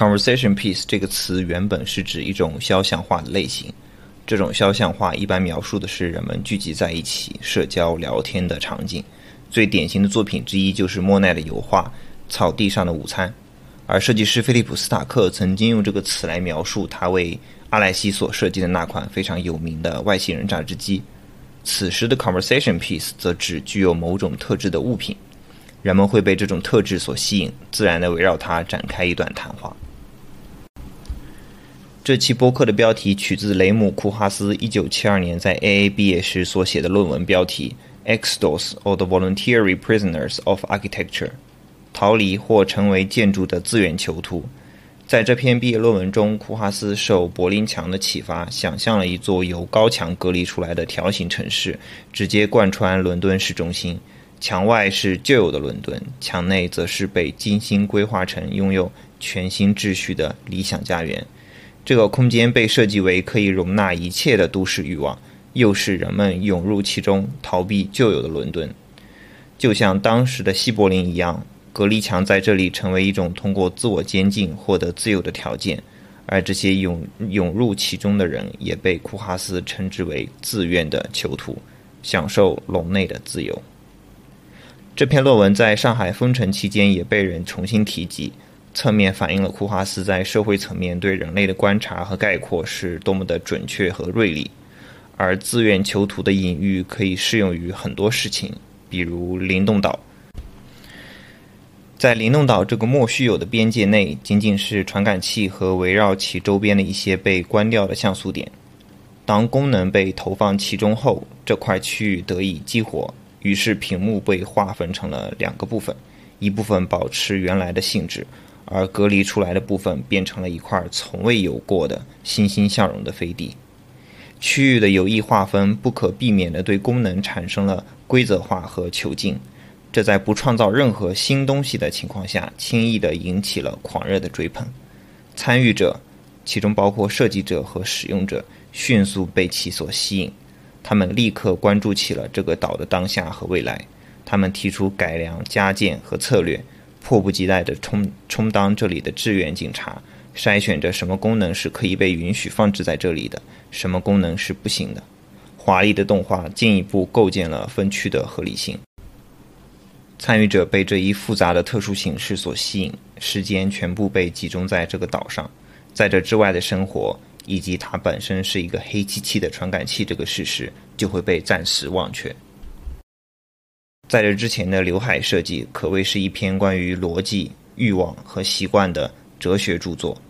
Conversation piece 这个词原本是指一种肖像画的类型。这种肖像画一般描述的是人们聚集在一起社交聊天的场景。最典型的作品之一就是莫奈的油画《草地上的午餐》，而设计师菲利普·斯塔克曾经用这个词来描述他为阿莱西所设计的那款非常有名的外星人榨汁机。此时的 conversation piece 则指具有某种特质的物品，人们会被这种特质所吸引，自然地围绕它展开一段谈话。这期播客的标题取自雷姆·库哈斯1972年在 AA 毕业时所写的论文标题。Exodus or the voluntary prisoners of architecture，逃离或成为建筑的自愿囚徒。在这篇毕业论文中，库哈斯受柏林墙的启发，想象了一座由高墙隔离出来的条形城市，直接贯穿伦敦市中心。墙外是旧有的伦敦，墙内则是被精心规划成拥有全新秩序的理想家园。这个空间被设计为可以容纳一切的都市欲望。又使人们涌入其中，逃避旧有的伦敦，就像当时的西柏林一样。隔离墙在这里成为一种通过自我监禁获得自由的条件，而这些涌涌入其中的人也被库哈斯称之为自愿的囚徒，享受笼内的自由。这篇论文在上海封城期间也被人重新提及，侧面反映了库哈斯在社会层面对人类的观察和概括是多么的准确和锐利。而自愿囚徒的隐喻可以适用于很多事情，比如灵动岛。在灵动岛这个莫须有的边界内，仅仅是传感器和围绕其周边的一些被关掉的像素点。当功能被投放其中后，这块区域得以激活，于是屏幕被划分成了两个部分：一部分保持原来的性质，而隔离出来的部分变成了一块从未有过的欣欣向荣的飞地。区域的有意划分不可避免地对功能产生了规则化和囚禁，这在不创造任何新东西的情况下，轻易地引起了狂热的追捧。参与者，其中包括设计者和使用者，迅速被其所吸引。他们立刻关注起了这个岛的当下和未来。他们提出改良、加建和策略，迫不及待地充充当这里的志愿警察。筛选着什么功能是可以被允许放置在这里的，什么功能是不行的。华丽的动画进一步构建了分区的合理性。参与者被这一复杂的特殊形式所吸引，时间全部被集中在这个岛上，在这之外的生活以及它本身是一个黑漆漆的传感器这个事实就会被暂时忘却。在这之前的刘海设计可谓是一篇关于逻辑、欲望和习惯的。哲学著作，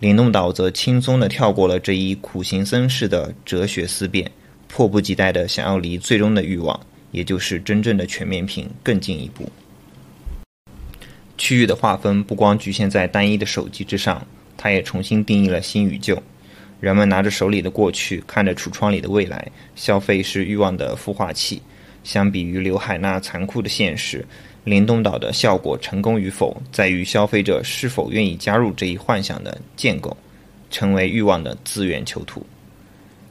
灵动岛则轻松地跳过了这一苦行僧式的哲学思辨，迫不及待地想要离最终的欲望，也就是真正的全面屏更进一步。区域的划分不光局限在单一的手机之上，它也重新定义了新与旧。人们拿着手里的过去，看着橱窗里的未来，消费是欲望的孵化器。相比于刘海那残酷的现实。灵动岛的效果成功与否，在于消费者是否愿意加入这一幻想的建构，成为欲望的自愿囚徒。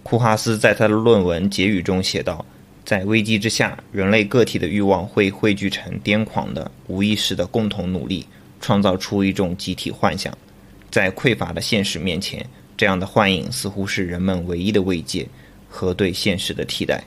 库哈斯在他的论文结语中写道：“在危机之下，人类个体的欲望会汇聚成癫狂的、无意识的共同努力，创造出一种集体幻想。在匮乏的现实面前，这样的幻影似乎是人们唯一的慰藉和对现实的替代。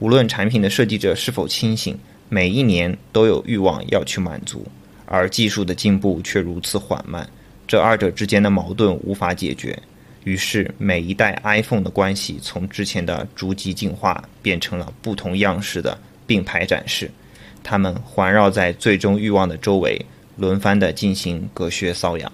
无论产品的设计者是否清醒。”每一年都有欲望要去满足，而技术的进步却如此缓慢，这二者之间的矛盾无法解决。于是，每一代 iPhone 的关系从之前的逐级进化变成了不同样式的并排展示，它们环绕在最终欲望的周围，轮番地进行隔靴搔痒。